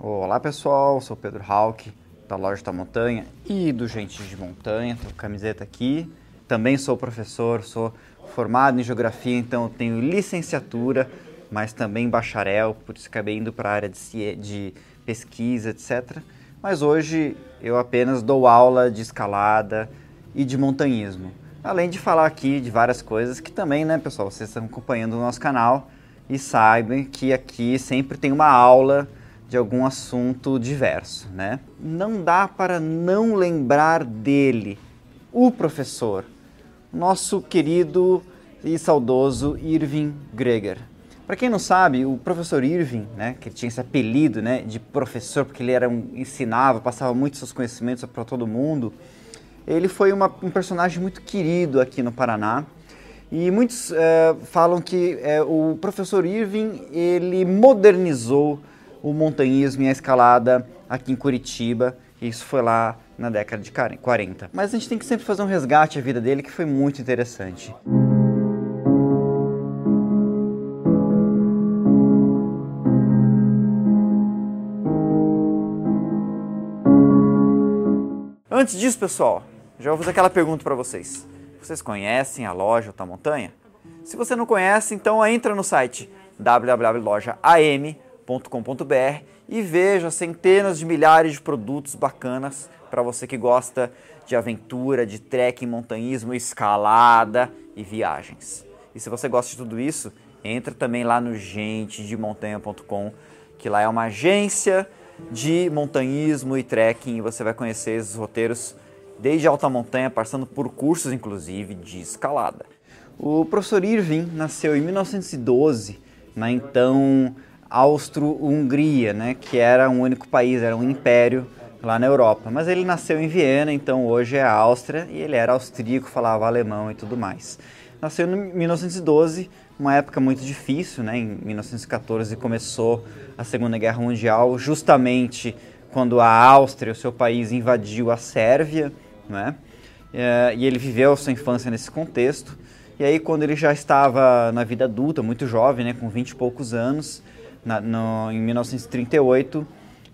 Olá pessoal, sou Pedro Hauck, da Loja da Montanha e do Gente de Montanha, com camiseta aqui. Também sou professor, sou formado em Geografia, então tenho licenciatura, mas também bacharel, por isso acabei indo para a área de, de pesquisa, etc. Mas hoje eu apenas dou aula de escalada e de montanhismo. Além de falar aqui de várias coisas que também, né, pessoal, vocês estão acompanhando o nosso canal e saibam que aqui sempre tem uma aula de algum assunto diverso, né? Não dá para não lembrar dele, o professor, nosso querido e saudoso Irving Greger. Para quem não sabe, o professor Irving, né, que tinha esse apelido, né, de professor porque ele era um, ensinava, passava muitos seus conhecimentos para todo mundo, ele foi uma, um personagem muito querido aqui no Paraná. E muitos é, falam que é, o professor Irving ele modernizou o montanhismo e a escalada aqui em Curitiba. Isso foi lá na década de 40. Mas a gente tem que sempre fazer um resgate à vida dele que foi muito interessante. Antes disso, pessoal, já vou fazer aquela pergunta para vocês. Vocês conhecem a loja Alta Montanha? Se você não conhece, então entra no site www.lojaam.com www.cafeinacultura.com.br e veja centenas de milhares de produtos bacanas para você que gosta de aventura, de trekking, montanhismo, escalada e viagens. E se você gosta de tudo isso, entra também lá no gentedemontanha.com, que lá é uma agência de montanhismo e trekking e você vai conhecer esses roteiros desde alta montanha, passando por cursos inclusive de escalada. O professor Irving nasceu em 1912 na então Austro-Hungria, né, que era um único país, era um império lá na Europa. Mas ele nasceu em Viena, então hoje é a Áustria, e ele era austríaco, falava alemão e tudo mais. Nasceu em 1912, uma época muito difícil, né? Em 1914 começou a Segunda Guerra Mundial, justamente quando a Áustria, o seu país, invadiu a Sérvia, né? E ele viveu sua infância nesse contexto. E aí, quando ele já estava na vida adulta, muito jovem, né, com 20 e poucos anos, na, no, em 1938,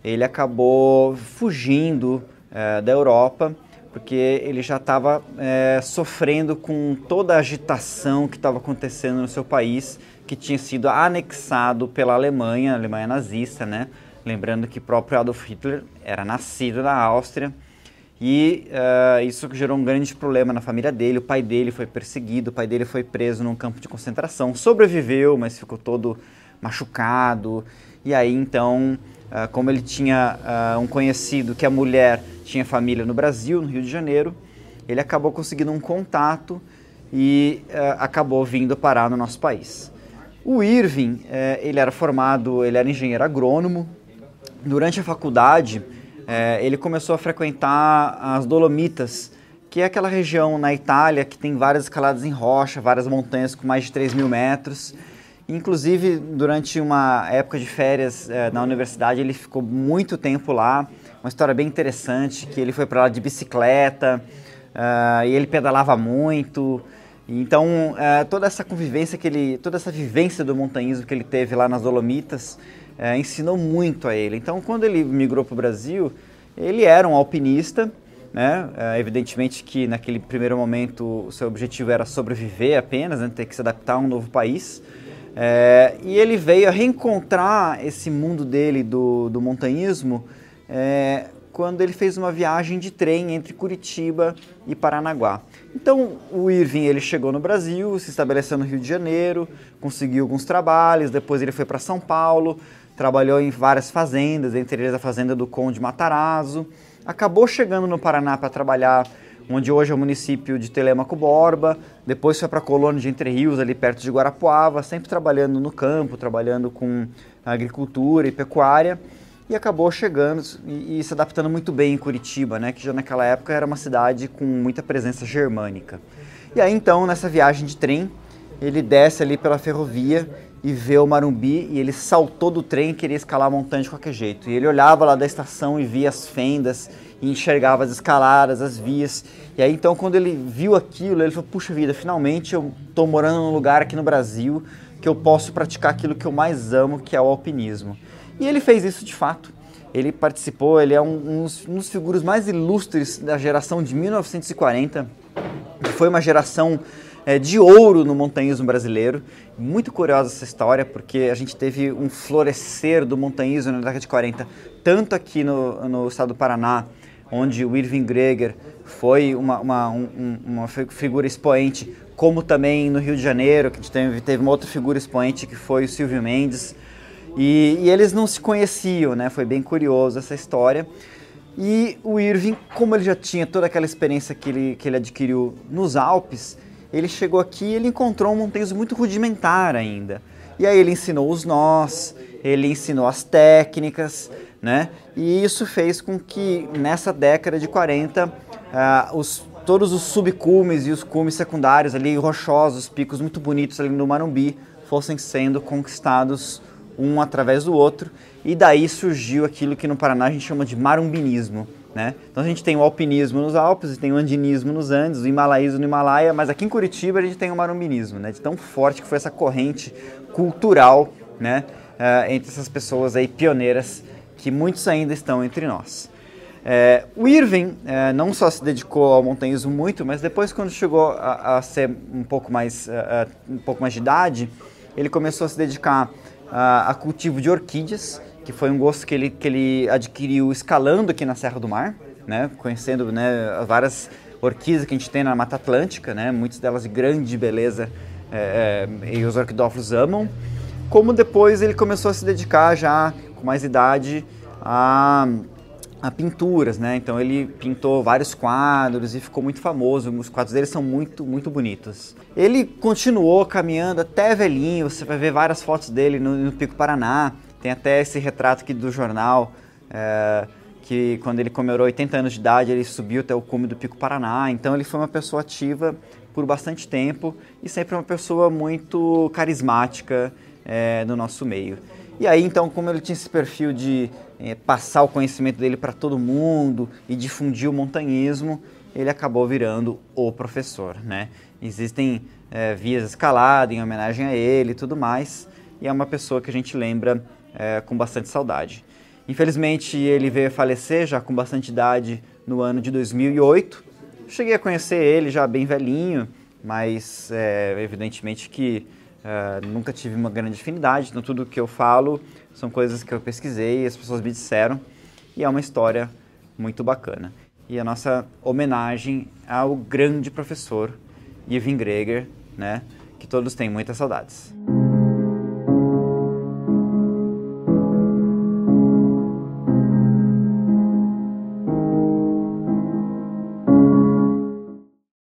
ele acabou fugindo é, da Europa, porque ele já estava é, sofrendo com toda a agitação que estava acontecendo no seu país, que tinha sido anexado pela Alemanha, a Alemanha nazista, né? Lembrando que próprio Adolf Hitler era nascido na Áustria e uh, isso gerou um grande problema na família dele. O pai dele foi perseguido, o pai dele foi preso num campo de concentração, sobreviveu, mas ficou todo machucado. E aí então, uh, como ele tinha uh, um conhecido que a mulher tinha família no Brasil, no Rio de Janeiro, ele acabou conseguindo um contato e uh, acabou vindo parar no nosso país. O Irving, eh, ele era formado, ele era engenheiro agrônomo. Durante a faculdade, eh, ele começou a frequentar as Dolomitas, que é aquela região na Itália que tem várias escaladas em rocha, várias montanhas com mais de 3 mil metros. Inclusive, durante uma época de férias eh, na universidade, ele ficou muito tempo lá. Uma história bem interessante, que ele foi para lá de bicicleta uh, e ele pedalava muito. Então, uh, toda essa convivência que ele, toda essa vivência do montanhismo que ele teve lá nas Dolomitas, uh, ensinou muito a ele. Então, quando ele migrou para o Brasil, ele era um alpinista, né? evidentemente que naquele primeiro momento o seu objetivo era sobreviver apenas, né? ter que se adaptar a um novo país. É, e ele veio a reencontrar esse mundo dele do, do montanhismo é, quando ele fez uma viagem de trem entre Curitiba e Paranaguá. Então o Irving ele chegou no Brasil, se estabeleceu no Rio de Janeiro, conseguiu alguns trabalhos, depois ele foi para São Paulo, trabalhou em várias fazendas, entre eles a fazenda do Conde Matarazzo, acabou chegando no Paraná para trabalhar onde hoje é o município de Telemaco Borba, depois foi para a colônia de Entre Rios, ali perto de Guarapuava, sempre trabalhando no campo, trabalhando com agricultura e pecuária, e acabou chegando e, e, se adaptando muito bem em Curitiba, né, que já naquela época era uma cidade com muita presença germânica. E aí então, nessa viagem de trem, ele desce ali pela ferrovia e vê o Marumbi e ele saltou do trem e queria escalar a montanha de qualquer jeito. E ele olhava lá da estação e via as fendas e enxergava as escaladas, as vias. E aí então quando ele viu aquilo, ele falou: "Puxa vida, finalmente eu estou morando num lugar aqui no Brasil que eu posso praticar aquilo que eu mais amo, que é o alpinismo". E ele fez isso de fato. Ele participou, ele é um, um, dos, um dos figuras mais ilustres da geração de 1940, que foi uma geração é, de ouro no montanhismo brasileiro. Muito curiosa essa história, porque a gente teve um florescer do montanhismo na década de 40, tanto aqui no, no estado do Paraná, onde o Irving Greger foi uma, uma, um, uma figura expoente, como também no Rio de Janeiro, que a gente teve, teve uma outra figura expoente que foi o Silvio Mendes. E, e, eles não se conheciam, né? Foi bem curioso essa história. E o Irving, como ele já tinha toda aquela experiência que ele, que ele adquiriu nos Alpes, ele chegou aqui e ele encontrou um montanhismo muito rudimentar ainda. E aí ele ensinou os nós, ele ensinou as técnicas, né? E isso fez com que nessa década de 40 uh, ah, os, todos os subcumes e os cumes secundários ali rochosos, picos muito bonitos ali no Marumbi fossem sendo conquistados um através do outro e daí surgiu aquilo que no Paraná a gente chama de marumbinismo, né? Então a gente tem o alpinismo nos Alpes, tem o andinismo nos Andes, o himalaísmo no Himalaia, mas aqui em Curitiba a gente tem o marumbinismo, né? De tão forte que foi essa corrente cultural, né? Uh, entre essas pessoas aí pioneiras que muitos ainda estão entre nós. É, o Irving é, não só se dedicou ao montanhismo muito, mas depois quando chegou a, a ser um pouco mais uh, um pouco mais de idade, ele começou a se dedicar uh, a cultivo de orquídeas que foi um gosto que ele, que ele adquiriu escalando aqui na Serra do Mar, né, conhecendo né, várias orquídeas que a gente tem na Mata Atlântica, né, muitas delas de grande beleza é, é, e os orquidófilos amam. Como depois ele começou a se dedicar já com mais idade a, a pinturas, né? Então ele pintou vários quadros e ficou muito famoso. Os quadros dele são muito, muito bonitos. Ele continuou caminhando até velhinho. Você vai ver várias fotos dele no, no Pico Paraná. Tem até esse retrato aqui do jornal, é, que quando ele comemorou 80 anos de idade, ele subiu até o cume do Pico Paraná. Então ele foi uma pessoa ativa por bastante tempo e sempre uma pessoa muito carismática é, no nosso meio. E aí, então, como ele tinha esse perfil de é, passar o conhecimento dele para todo mundo e difundir o montanhismo, ele acabou virando o professor, né? Existem é, vias escaladas em homenagem a ele e tudo mais, e é uma pessoa que a gente lembra é, com bastante saudade. Infelizmente, ele veio a falecer já com bastante idade no ano de 2008. Cheguei a conhecer ele já bem velhinho, mas evidentemente que é, nunca tive uma grande afinidade. Então, tudo que eu falo são coisas que eu pesquisei, as pessoas me disseram, e é uma história muito bacana. E a nossa homenagem ao grande professor Ivan Greger, né, que todos têm muitas saudades.